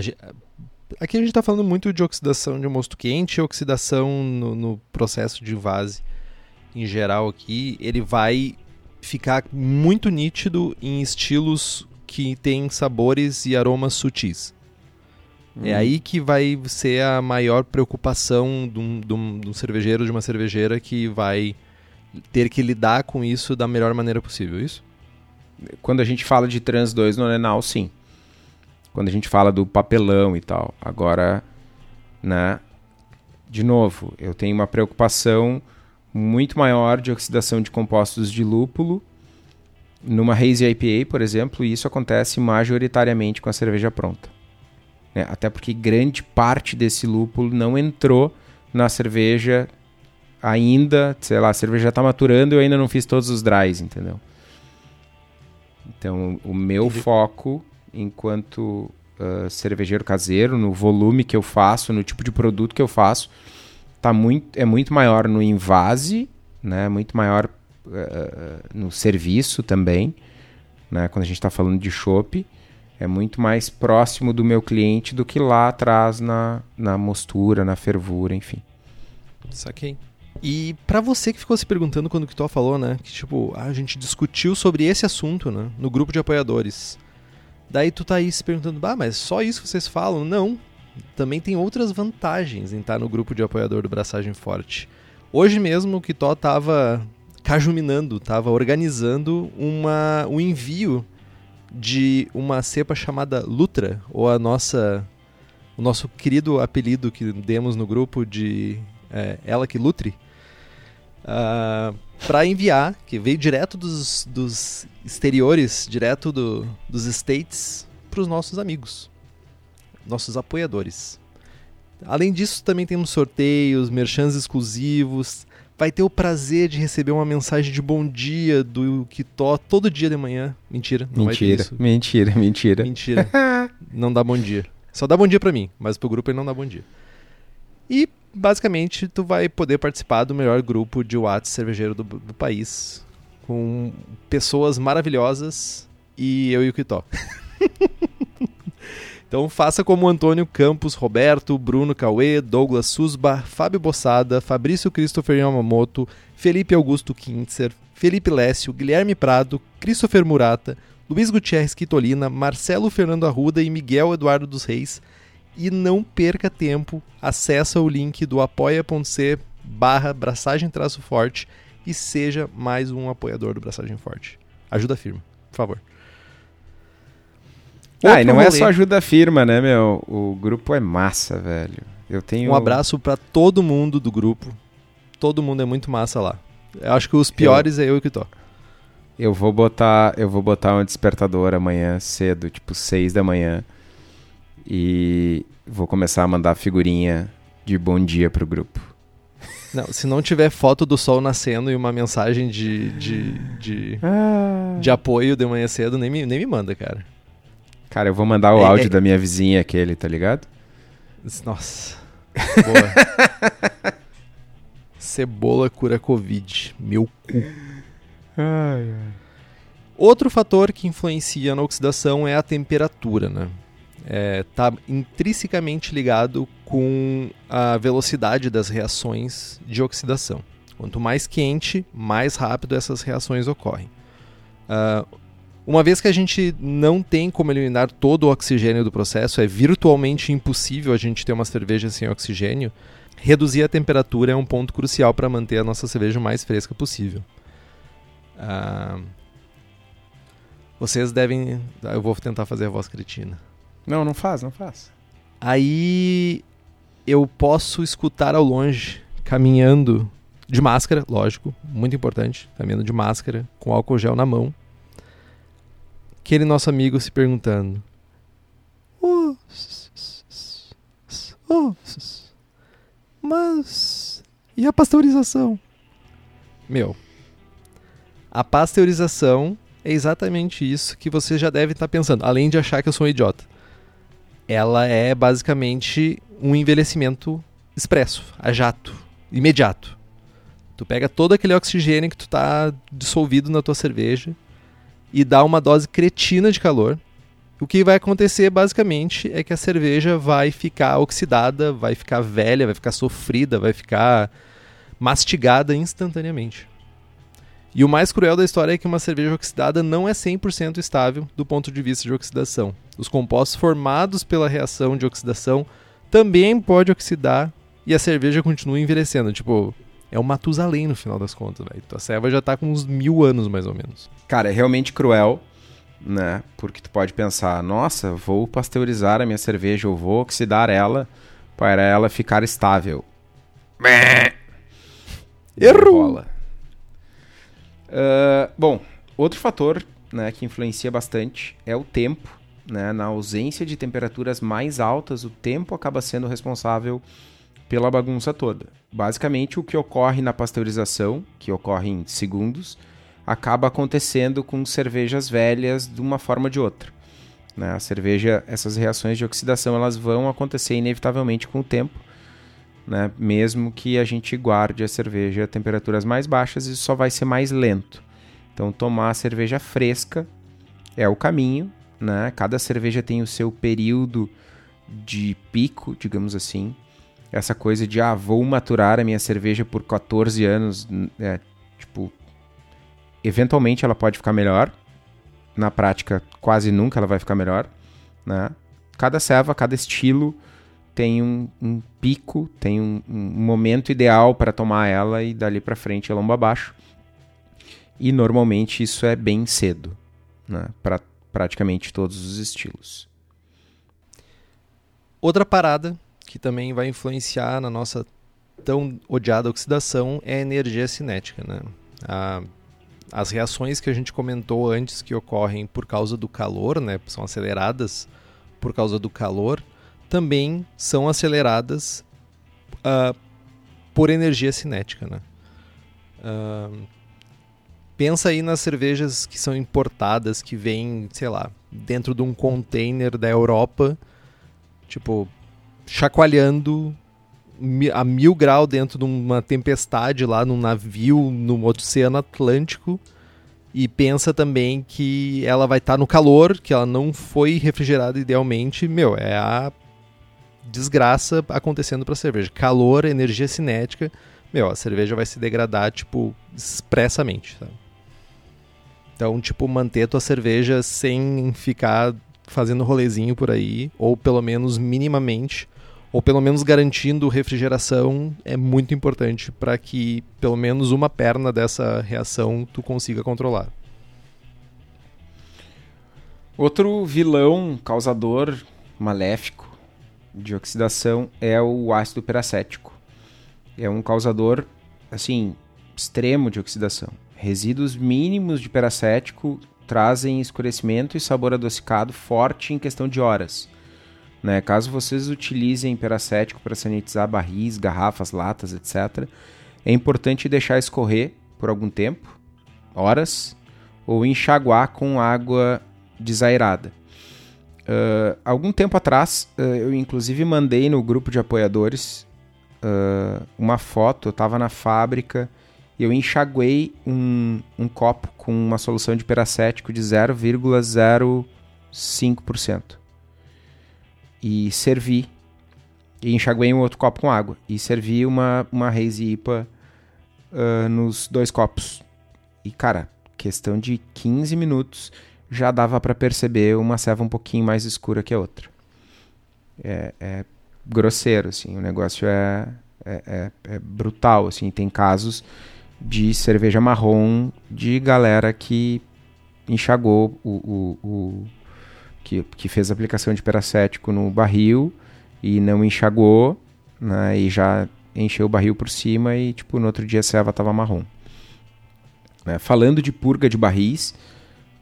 Speaker 2: aqui a gente está falando muito de oxidação de mosto quente e oxidação no, no, processo de invase em geral aqui ele vai ficar muito nítido em estilos que têm sabores e aromas sutis hum. é aí que vai ser a maior preocupação de um, de, um, de um cervejeiro de uma cervejeira que vai ter que lidar com isso da melhor maneira possível é isso
Speaker 1: quando a gente fala de trans 2 no Nenal, sim. Quando a gente fala do papelão e tal. Agora, né? De novo, eu tenho uma preocupação muito maior de oxidação de compostos de lúpulo numa Hazy IPA, por exemplo, e isso acontece majoritariamente com a cerveja pronta. Né? Até porque grande parte desse lúpulo não entrou na cerveja ainda, sei lá, a cerveja está maturando e eu ainda não fiz todos os dries, entendeu? Então, o meu Entendi. foco enquanto uh, cervejeiro caseiro, no volume que eu faço, no tipo de produto que eu faço, tá muito, é muito maior no invase, né? Muito maior uh, no serviço também, né? Quando a gente está falando de chopp, é muito mais próximo do meu cliente do que lá atrás na, na mostura, na fervura, enfim.
Speaker 2: Saquei. E para você que ficou se perguntando quando o Kitó falou, né, que tipo, a gente discutiu sobre esse assunto, né, no grupo de apoiadores. Daí tu tá aí se perguntando, bah, mas só isso vocês falam? Não. Também tem outras vantagens em estar no grupo de apoiador do Braçagem Forte. Hoje mesmo o Kitó tava cajuminando, tava organizando uma, um envio de uma cepa chamada Lutra, ou a nossa o nosso querido apelido que demos no grupo de é, Ela que Lutre, uh, ah, para enviar, que veio direto dos, dos exteriores, direto do, dos States, para os nossos amigos, nossos apoiadores. Além disso, também temos sorteios, merchans exclusivos. Vai ter o prazer de receber uma mensagem de bom dia do Kitó todo dia de manhã. Mentira,
Speaker 1: não mentira, vai ter isso. Mentira, mentira.
Speaker 2: Mentira. não dá bom dia. Só dá bom dia para mim, mas pro grupo ele não dá bom dia. E basicamente tu vai poder participar do melhor grupo de Watts cervejeiro do, do país, com pessoas maravilhosas e eu e o Kitó. então faça como Antônio Campos, Roberto, Bruno Cauê, Douglas Susba, Fábio Bossada, Fabrício Christopher Yamamoto, Felipe Augusto Kintzer, Felipe Lécio, Guilherme Prado, Christopher Murata, Luiz Gutierrez Quitolina, Marcelo Fernando Arruda e Miguel Eduardo dos Reis e não perca tempo, acessa o link do apoia.c barra braçagem traço forte e seja mais um apoiador do Braçagem Forte. Ajuda a firma, por favor.
Speaker 1: Outro ah, e não rolê. é só ajuda firma, né, meu? O grupo é massa, velho. Eu tenho
Speaker 2: um abraço para todo mundo do grupo. Todo mundo é muito massa lá. Eu acho que os piores eu... é eu que tô.
Speaker 1: Eu vou botar, eu vou botar um despertador amanhã cedo, tipo 6 da manhã e vou começar a mandar figurinha de bom dia pro grupo.
Speaker 2: Não, se não tiver foto do sol nascendo e uma mensagem de, de, de, ah. de apoio de manhã cedo, nem me, nem me manda, cara.
Speaker 1: Cara, eu vou mandar o é, áudio é... da minha vizinha aquele, tá ligado?
Speaker 2: Nossa. Boa. Cebola cura Covid. Meu cu. Ai, ai. Outro fator que influencia na oxidação é a temperatura, né? está é, tá intrinsecamente ligado com a velocidade das reações de oxidação. Quanto mais quente, mais rápido essas reações ocorrem. Uh, uma vez que a gente não tem como eliminar todo o oxigênio do processo, é virtualmente impossível a gente ter uma cerveja sem oxigênio, reduzir a temperatura é um ponto crucial para manter a nossa cerveja o mais fresca possível. Uh, vocês devem. Eu vou tentar fazer a voz cretina.
Speaker 1: Não, não faz, não faz.
Speaker 2: Aí eu posso escutar ao longe, caminhando de máscara, lógico, muito importante, caminhando de máscara, com álcool gel na mão. Aquele nosso amigo se perguntando: oh, oh, mas e a pasteurização? Meu, a pasteurização é exatamente isso que você já deve estar pensando, além de achar que eu sou um idiota ela é basicamente um envelhecimento expresso, a jato, imediato. Tu pega todo aquele oxigênio que tu tá dissolvido na tua cerveja e dá uma dose cretina de calor. O que vai acontecer basicamente é que a cerveja vai ficar oxidada, vai ficar velha, vai ficar sofrida, vai ficar mastigada instantaneamente. E o mais cruel da história é que uma cerveja oxidada não é 100% estável do ponto de vista de oxidação. Os compostos formados pela reação de oxidação também pode oxidar e a cerveja continua envelhecendo. Tipo, é um Matusalém no final das contas, velho. Tua serva já tá com uns mil anos, mais ou menos.
Speaker 1: Cara, é realmente cruel, né? Porque tu pode pensar, nossa, vou pasteurizar a minha cerveja, ou vou oxidar ela para ela ficar estável.
Speaker 2: Errou!
Speaker 1: Uh, bom, outro fator né, que influencia bastante é o tempo. Né? Na ausência de temperaturas mais altas, o tempo acaba sendo responsável pela bagunça toda. Basicamente, o que ocorre na pasteurização, que ocorre em segundos, acaba acontecendo com cervejas velhas de uma forma ou de outra. Né? A cerveja, essas reações de oxidação, elas vão acontecer inevitavelmente com o tempo, né? mesmo que a gente guarde a cerveja a temperaturas mais baixas, isso só vai ser mais lento. Então, tomar a cerveja fresca é o caminho. Né? Cada cerveja tem o seu período de pico, digamos assim. Essa coisa de, ah, vou maturar a minha cerveja por 14 anos, é, tipo, eventualmente ela pode ficar melhor. Na prática, quase nunca ela vai ficar melhor. Né? Cada serva, cada estilo tem um, um pico, tem um, um momento ideal para tomar ela e dali para frente é lomba abaixo. E normalmente isso é bem cedo, né? para praticamente todos os estilos.
Speaker 2: Outra parada que também vai influenciar na nossa tão odiada oxidação é a energia cinética. Né? A as reações que a gente comentou antes que ocorrem por causa do calor, né, são aceleradas por causa do calor, também são aceleradas uh, por energia cinética. Né? Uh, pensa aí nas cervejas que são importadas, que vêm, sei lá, dentro de um container da Europa, tipo, chacoalhando a mil graus dentro de uma tempestade lá num navio no Oceano Atlântico e pensa também que ela vai estar tá no calor, que ela não foi refrigerada idealmente, meu, é a desgraça acontecendo para a cerveja. Calor, energia cinética, meu, a cerveja vai se degradar tipo expressamente, sabe? Então, tipo, manter tua cerveja sem ficar fazendo rolezinho por aí, ou pelo menos minimamente ou pelo menos garantindo refrigeração é muito importante para que pelo menos uma perna dessa reação tu consiga controlar.
Speaker 1: Outro vilão causador maléfico de oxidação é o ácido peracético. É um causador assim extremo de oxidação. Resíduos mínimos de peracético trazem escurecimento e sabor adocicado forte em questão de horas. Né? Caso vocês utilizem peracético para sanitizar barris, garrafas, latas, etc., é importante deixar escorrer por algum tempo, horas, ou enxaguar com água desairada. Uh, algum tempo atrás, uh, eu inclusive mandei no grupo de apoiadores uh, uma foto. Eu estava na fábrica e eu enxaguei um, um copo com uma solução de peracético de 0,05% e servi. E enxaguei um outro copo com água. E servi uma, uma Hazy IPA uh, nos dois copos. E, cara, questão de 15 minutos já dava para perceber uma ceva um pouquinho mais escura que a outra. É, é grosseiro, assim. O negócio é, é, é, é brutal, assim. Tem casos de cerveja marrom de galera que enxagou o, o que, que fez aplicação de peracético no barril e não enxagou, né, e já encheu o barril por cima e tipo no outro dia a serva estava marrom. Né, falando de purga de barris,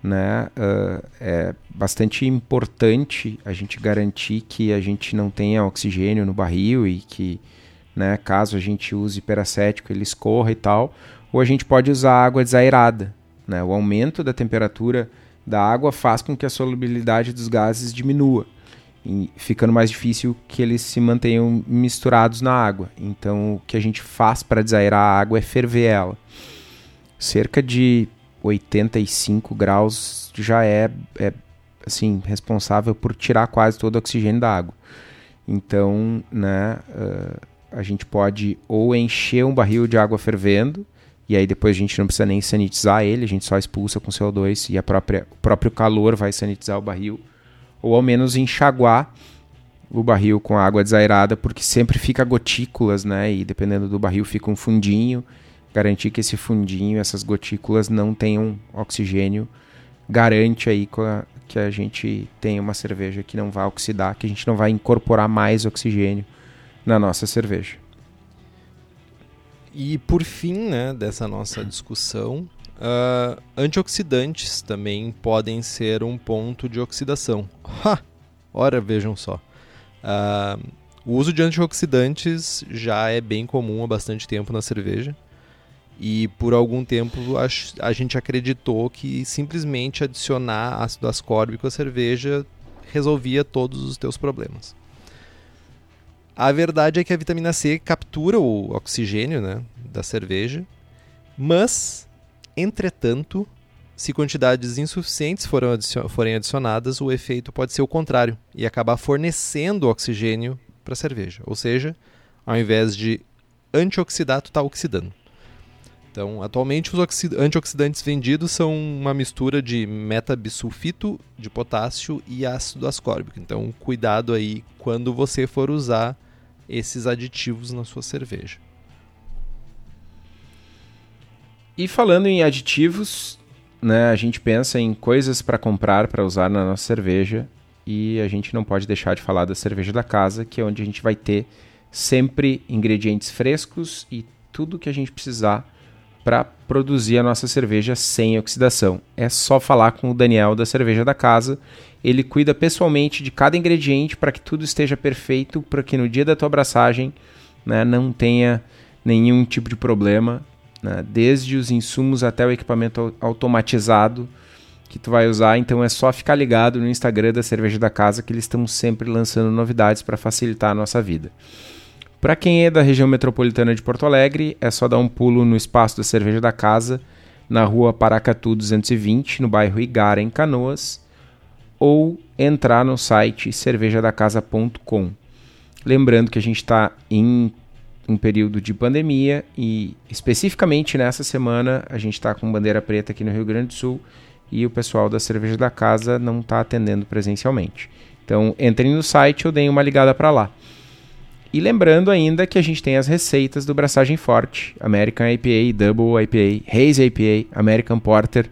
Speaker 1: né, uh, é bastante importante a gente garantir que a gente não tenha oxigênio no barril e que, né, caso a gente use peracético, ele escorra e tal, ou a gente pode usar água desairada. Né, o aumento da temperatura da água faz com que a solubilidade dos gases diminua, ficando mais difícil que eles se mantenham misturados na água. Então, o que a gente faz para desaerar a água é ferver ela. Cerca de 85 graus já é, é assim responsável por tirar quase todo o oxigênio da água. Então, né, uh, a gente pode ou encher um barril de água fervendo e aí depois a gente não precisa nem sanitizar ele, a gente só expulsa com CO2 e a própria, o próprio calor vai sanitizar o barril. Ou ao menos enxaguar o barril com água desairada, porque sempre fica gotículas, né? E dependendo do barril fica um fundinho. Garantir que esse fundinho, essas gotículas não tenham oxigênio, garante aí que a gente tenha uma cerveja que não vai oxidar, que a gente não vai incorporar mais oxigênio na nossa cerveja.
Speaker 2: E por fim, né, dessa nossa discussão, uh, antioxidantes também podem ser um ponto de oxidação. Ha! Ora, vejam só. Uh, o uso de antioxidantes já é bem comum há bastante tempo na cerveja. E por algum tempo a, a gente acreditou que simplesmente adicionar ácido ascórbico à cerveja resolvia todos os teus problemas. A verdade é que a vitamina C captura o oxigênio né, da cerveja, mas, entretanto, se quantidades insuficientes forem adicionadas, o efeito pode ser o contrário e acabar fornecendo oxigênio para a cerveja. Ou seja, ao invés de antioxidar, tu está oxidando. Então, atualmente os antioxidantes vendidos são uma mistura de metabisulfito de potássio e ácido ascórbico. Então, cuidado aí quando você for usar esses aditivos na sua cerveja.
Speaker 1: E falando em aditivos, né, a gente pensa em coisas para comprar para usar na nossa cerveja e a gente não pode deixar de falar da cerveja da casa, que é onde a gente vai ter sempre ingredientes frescos e tudo que a gente precisar para produzir a nossa cerveja sem oxidação. É só falar com o Daniel da Cerveja da Casa. Ele cuida pessoalmente de cada ingrediente para que tudo esteja perfeito, para que no dia da tua abraçagem né, não tenha nenhum tipo de problema, né, desde os insumos até o equipamento automatizado que tu vai usar. Então é só ficar ligado no Instagram da Cerveja da Casa que eles estão sempre lançando novidades para facilitar a nossa vida. Para quem é da região metropolitana de Porto Alegre, é só dar um pulo no espaço da Cerveja da Casa, na rua Paracatu 220, no bairro Igara, em Canoas, ou entrar no site cervejadacasa.com. Lembrando que a gente está em um período de pandemia e especificamente nessa semana a gente está com bandeira preta aqui no Rio Grande do Sul e o pessoal da Cerveja da Casa não está atendendo presencialmente. Então entrem no site ou deem uma ligada para lá. E lembrando ainda que a gente tem as receitas do Braçagem Forte, American IPA, Double IPA, Haze IPA, American Porter,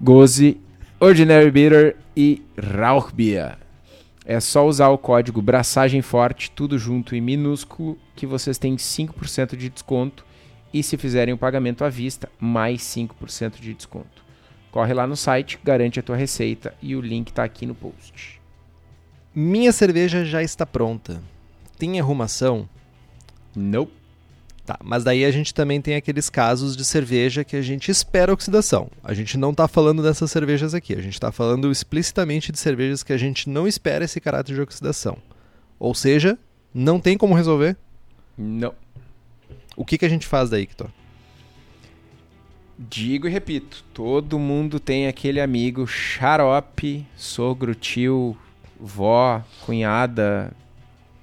Speaker 1: Goze, Ordinary Bitter e Rauchbier. É só usar o código Braçagem Forte, tudo junto e minúsculo, que vocês têm 5% de desconto. E se fizerem o pagamento à vista, mais 5% de desconto. Corre lá no site, garante a tua receita e o link está aqui no post.
Speaker 2: Minha cerveja já está pronta tem arrumação?
Speaker 1: Nope.
Speaker 2: Tá, mas daí a gente também tem aqueles casos de cerveja que a gente espera oxidação. A gente não está falando dessas cervejas aqui, a gente está falando explicitamente de cervejas que a gente não espera esse caráter de oxidação. Ou seja, não tem como resolver?
Speaker 1: Não.
Speaker 2: O que, que a gente faz daí, Victor?
Speaker 1: Digo e repito, todo mundo tem aquele amigo xarope, sogro, tio, vó, cunhada,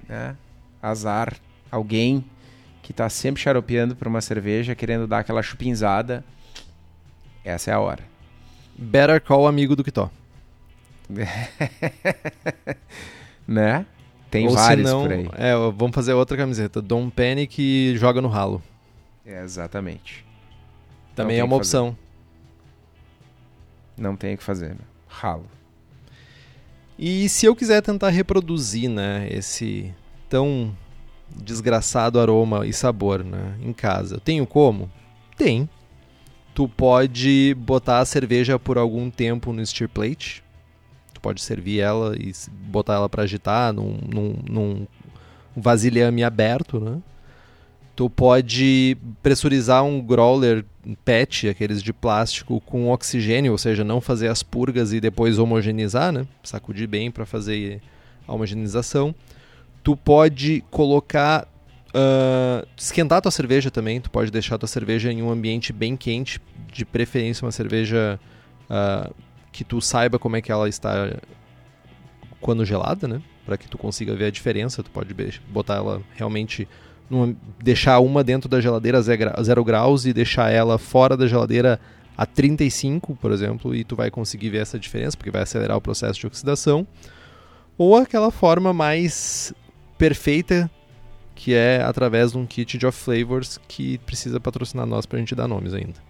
Speaker 1: né? azar, alguém que está sempre xaropeando para uma cerveja, querendo dar aquela chupinzada, essa é a hora.
Speaker 2: Better call amigo do que to.
Speaker 1: né? Tem Ou vários não, por aí.
Speaker 2: É, vamos fazer outra camiseta. Dom Panic e joga no ralo.
Speaker 1: É, exatamente.
Speaker 2: Também é uma opção.
Speaker 1: Não tem o que fazer. Né? Ralo.
Speaker 2: E se eu quiser tentar reproduzir, né, esse tão desgraçado aroma e sabor, né, em casa, tenho como? Tem. Tu pode botar a cerveja por algum tempo no stir plate. Tu pode servir ela e botar ela para agitar num, num, num vasilhame aberto, né? Tu pode pressurizar um growler PET, aqueles de plástico, com oxigênio, ou seja, não fazer as purgas e depois homogeneizar, né? Sacudir bem para fazer a homogeneização. Tu pode colocar. Uh, esquentar tua cerveja também. Tu pode deixar tua cerveja em um ambiente bem quente, de preferência uma cerveja uh, que tu saiba como é que ela está quando gelada, né? Para que tu consiga ver a diferença. Tu pode botar ela realmente numa, deixar uma dentro da geladeira a zero graus e deixar ela fora da geladeira a 35, por exemplo, e tu vai conseguir ver essa diferença, porque vai acelerar o processo de oxidação. Ou aquela forma mais perfeita, que é através de um kit de off flavors que precisa patrocinar nós para a gente dar nomes ainda.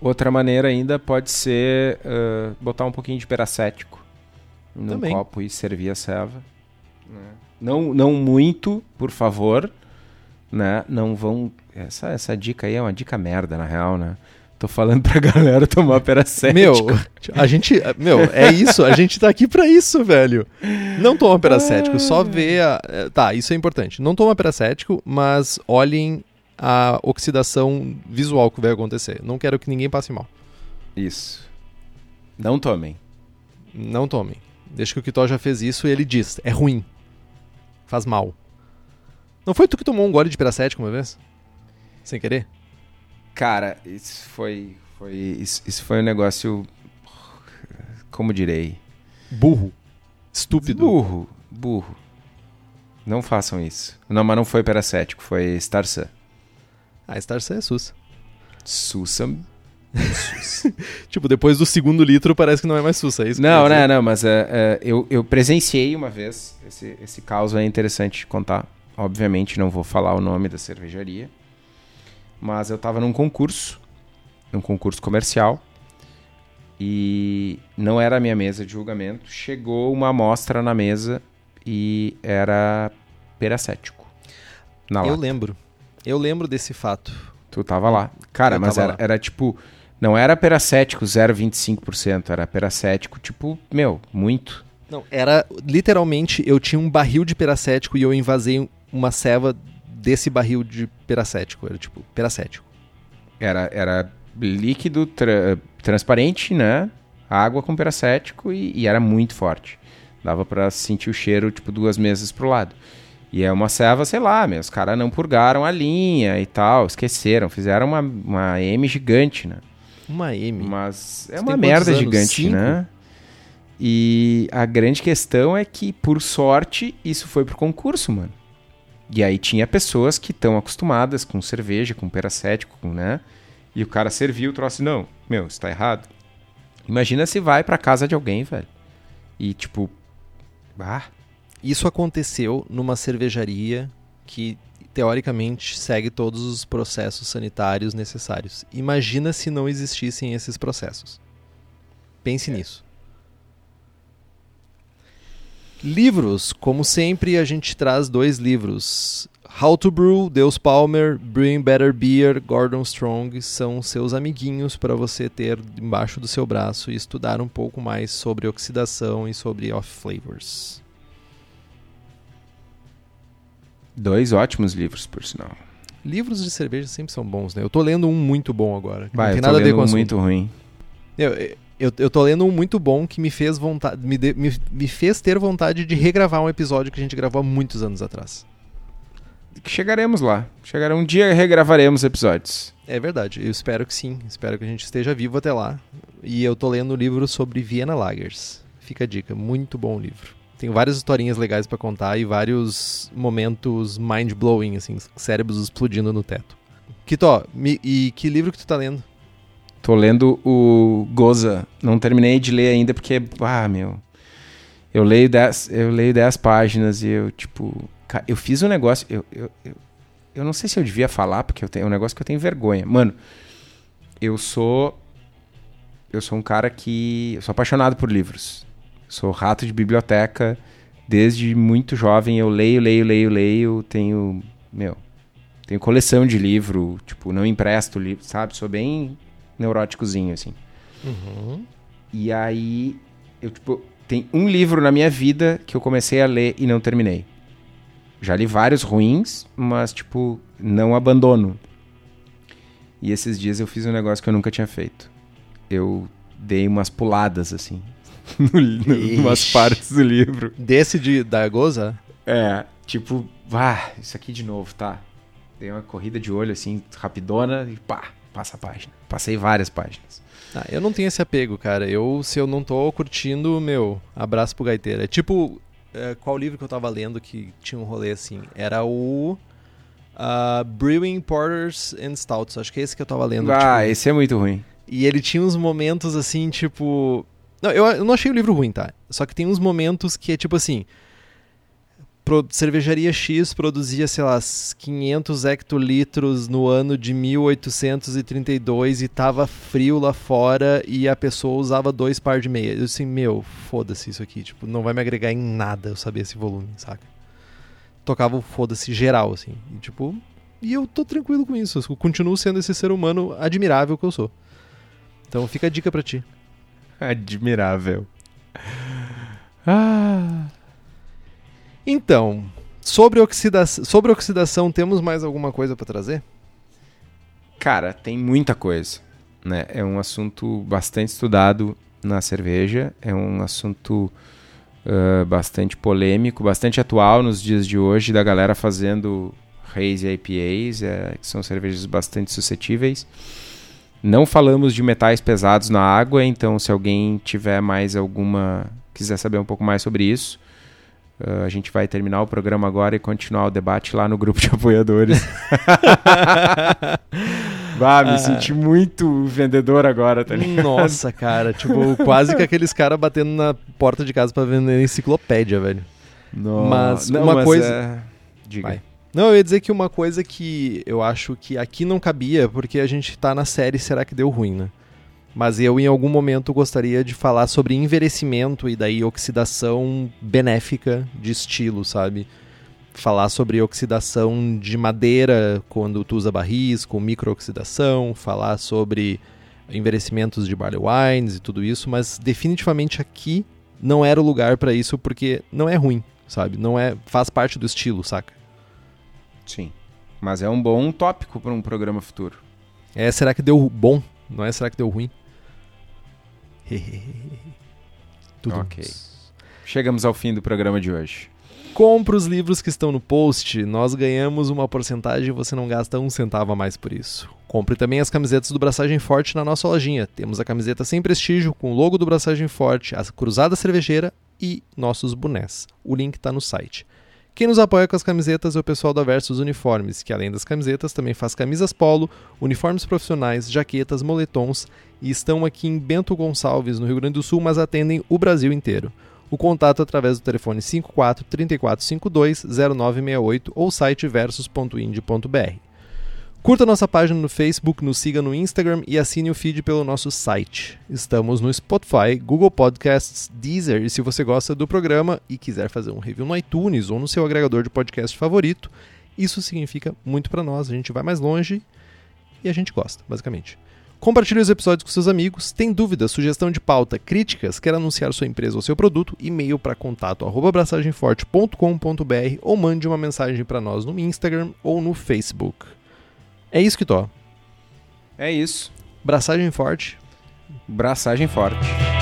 Speaker 1: Outra maneira ainda pode ser uh, botar um pouquinho de peracético num Também. copo e servir a ceva. Né? Não, não muito, por favor, né? Não vão. Essa, essa dica aí é uma dica merda, na real, né? Tô falando pra galera tomar peracético.
Speaker 2: Meu, a gente. Meu, é isso. A gente tá aqui pra isso, velho. Não toma peracético, só vê a. É, tá, isso é importante. Não toma peracético, mas olhem a oxidação visual que vai acontecer. Não quero que ninguém passe mal.
Speaker 1: Isso. Não tomem.
Speaker 2: Não tomem. Desde que o Kitó já fez isso, ele diz: é ruim. Faz mal. Não foi tu que tomou um gole de peracético uma vez? Sem querer?
Speaker 1: Cara, isso foi. foi isso, isso foi um negócio. Como direi?
Speaker 2: Burro. Estúpido.
Speaker 1: Burro. Burro. Não façam isso. Não, mas não foi peracético, foi Starsan.
Speaker 2: Ah, Starsan é sus.
Speaker 1: Sussa.
Speaker 2: tipo, depois do segundo litro parece que não é mais sussa, é isso?
Speaker 1: Não,
Speaker 2: dizer?
Speaker 1: não, mas é, é, eu, eu presenciei uma vez. Esse, esse caso é interessante de contar. Obviamente não vou falar o nome da cervejaria. Mas eu tava num concurso. Num concurso comercial. E não era a minha mesa de julgamento. Chegou uma amostra na mesa e era peracético. Na
Speaker 2: Eu
Speaker 1: lata.
Speaker 2: lembro. Eu lembro desse fato.
Speaker 1: Tu tava lá. Cara,
Speaker 2: Eu
Speaker 1: mas era,
Speaker 2: lá.
Speaker 1: era tipo. Não era peracético 0,25%. Era peracético, tipo, meu, muito.
Speaker 2: Não, era literalmente eu tinha um barril de peracético e eu invasei uma ceva desse barril de peracético. Era tipo, peracético.
Speaker 1: Era, era líquido tra- transparente, né? Água com peracético e, e era muito forte. Dava pra sentir o cheiro, tipo, duas mesas pro lado. E é uma ceva, sei lá, meu, os caras não purgaram a linha e tal, esqueceram, fizeram uma, uma M gigante, né?
Speaker 2: Uma M.
Speaker 1: Mas é
Speaker 2: Você
Speaker 1: uma merda
Speaker 2: anos?
Speaker 1: gigante,
Speaker 2: Cinco?
Speaker 1: né? E a grande questão é que, por sorte, isso foi pro concurso, mano. E aí tinha pessoas que estão acostumadas com cerveja, com peracético, com, né? E o cara serviu o troço, não, meu, isso tá errado. Imagina se vai pra casa de alguém, velho. E tipo, ah,
Speaker 2: Isso aconteceu numa cervejaria que teoricamente segue todos os processos sanitários necessários. Imagina se não existissem esses processos. Pense nisso. Livros, como sempre, a gente traz dois livros. How to Brew, Deus Palmer, Brewing Better Beer, Gordon Strong são seus amiguinhos para você ter embaixo do seu braço e estudar um pouco mais sobre oxidação e sobre off flavors.
Speaker 1: dois ótimos livros, por sinal.
Speaker 2: Livros de cerveja sempre são bons, né? Eu tô lendo um muito bom agora.
Speaker 1: Vai,
Speaker 2: não tem nada a ver com
Speaker 1: um
Speaker 2: assunto.
Speaker 1: muito ruim.
Speaker 2: Eu, eu, eu tô lendo um muito bom que me fez vontade. Me, de- me, me fez ter vontade de regravar um episódio que a gente gravou há muitos anos atrás.
Speaker 1: Chegaremos lá. Chegará um dia regravaremos episódios.
Speaker 2: É verdade, eu espero que sim. Espero que a gente esteja vivo até lá. E eu tô lendo o livro sobre Vienna Lagers. Fica a dica, muito bom o livro. Tem várias historinhas legais pra contar e vários momentos mind-blowing, assim, cérebros explodindo no teto. Kitó, me- e que livro que tu tá lendo?
Speaker 1: Tô lendo o Goza. Não terminei de ler ainda porque, ah, meu. Eu leio 10, eu leio 10 páginas e eu, tipo. Eu fiz um negócio. Eu, eu, eu, eu não sei se eu devia falar, porque eu tenho é um negócio que eu tenho vergonha. Mano, eu sou. Eu sou um cara que. Eu sou apaixonado por livros. Sou rato de biblioteca. Desde muito jovem eu leio, leio, leio, leio. Tenho. Meu. Tenho coleção de livro. Tipo, não empresto livro, sabe? Sou bem neuróticozinho, assim.
Speaker 2: Uhum.
Speaker 1: E aí, eu, tipo, tem um livro na minha vida que eu comecei a ler e não terminei. Já li vários ruins, mas, tipo, não abandono. E esses dias eu fiz um negócio que eu nunca tinha feito. Eu dei umas puladas, assim, no, no, umas partes do livro.
Speaker 2: Desse de, da Goza?
Speaker 1: É, tipo, vá, isso aqui de novo, tá? Dei uma corrida de olho, assim, rapidona e pá, passa a página. Passei várias páginas.
Speaker 2: Ah, eu não tenho esse apego, cara. Eu, se eu não tô curtindo, meu, abraço pro gaiteiro. É tipo, é, qual livro que eu tava lendo que tinha um rolê assim? Era o ah, Brewing Porters and Stouts. Acho que é esse que eu tava lendo.
Speaker 1: Ah,
Speaker 2: tipo,
Speaker 1: esse é muito ruim.
Speaker 2: E ele tinha uns momentos assim, tipo. Não, eu, eu não achei o livro ruim, tá? Só que tem uns momentos que é tipo assim. Cervejaria X produzia, sei lá, 500 hectolitros no ano de 1832 e tava frio lá fora e a pessoa usava dois par de meia. Eu assim, meu, foda-se isso aqui. Tipo, não vai me agregar em nada eu saber esse volume, saca? Tocava o foda-se geral, assim. E, tipo, e eu tô tranquilo com isso. Eu continuo sendo esse ser humano admirável que eu sou. Então fica a dica pra ti.
Speaker 1: Admirável. Ah.
Speaker 2: Então, sobre, oxida sobre oxidação, temos mais alguma coisa pra trazer?
Speaker 1: Cara, tem muita coisa. Né? É um assunto bastante estudado na cerveja, é um assunto uh, bastante polêmico, bastante atual nos dias de hoje, da galera fazendo haze IPAs, é, que são cervejas bastante suscetíveis. Não falamos de metais pesados na água, então se alguém tiver mais alguma. quiser saber um pouco mais sobre isso, uh, a gente vai terminar o programa agora e continuar o debate lá no grupo de apoiadores. Bah, me ah. senti muito vendedor agora, tá ligado?
Speaker 2: Nossa, cara, tipo, quase que aqueles caras batendo na porta de casa para vender enciclopédia, velho.
Speaker 1: Não,
Speaker 2: mas
Speaker 1: não,
Speaker 2: uma
Speaker 1: mas
Speaker 2: coisa.
Speaker 1: É... Diga.
Speaker 2: Vai. Não, eu ia dizer que uma coisa que eu acho que aqui não cabia, porque a gente tá na série Será que deu ruim, né? Mas eu, em algum momento, gostaria de falar sobre envelhecimento e daí oxidação benéfica de estilo, sabe? Falar sobre oxidação de madeira quando tu usa barris, com microoxidação, falar sobre envelhecimentos de barley wines e tudo isso, mas definitivamente aqui não era o lugar para isso porque não é ruim, sabe? Não é, faz parte do estilo, saca?
Speaker 1: Sim. Mas é um bom tópico para um programa futuro.
Speaker 2: É, será que deu bom? Não é será que deu ruim?
Speaker 1: Tudo ok. Chegamos ao fim do programa de hoje.
Speaker 2: Compre os livros que estão no post, nós ganhamos uma porcentagem e você não gasta um centavo a mais por isso. Compre também as camisetas do Braçagem Forte na nossa lojinha. Temos a camiseta sem prestígio, com o logo do Braçagem Forte, a cruzada cervejeira e nossos bonés. O link está no site. Quem nos apoia com as camisetas é o pessoal da Versus Uniformes, que além das camisetas também faz camisas polo, uniformes profissionais, jaquetas, moletons e estão aqui em Bento Gonçalves, no Rio Grande do Sul, mas atendem o Brasil inteiro. O contato é através do telefone 54 3452 0968 ou site versus.ind.br. Curta nossa página no Facebook, nos siga no Instagram e assine o feed pelo nosso site. Estamos no Spotify, Google Podcasts, Deezer e se você gosta do programa e quiser fazer um review no iTunes ou no seu agregador de podcast favorito, isso significa muito para nós. A gente vai mais longe e a gente gosta, basicamente. Compartilhe os episódios com seus amigos. Tem dúvidas, sugestão de pauta, críticas, quer anunciar sua empresa ou seu produto? E-mail para contato abraçagemforte.com.br ou mande uma mensagem para nós no Instagram ou no Facebook. É isso que tô.
Speaker 1: É isso.
Speaker 2: Braçagem forte.
Speaker 1: Braçagem forte.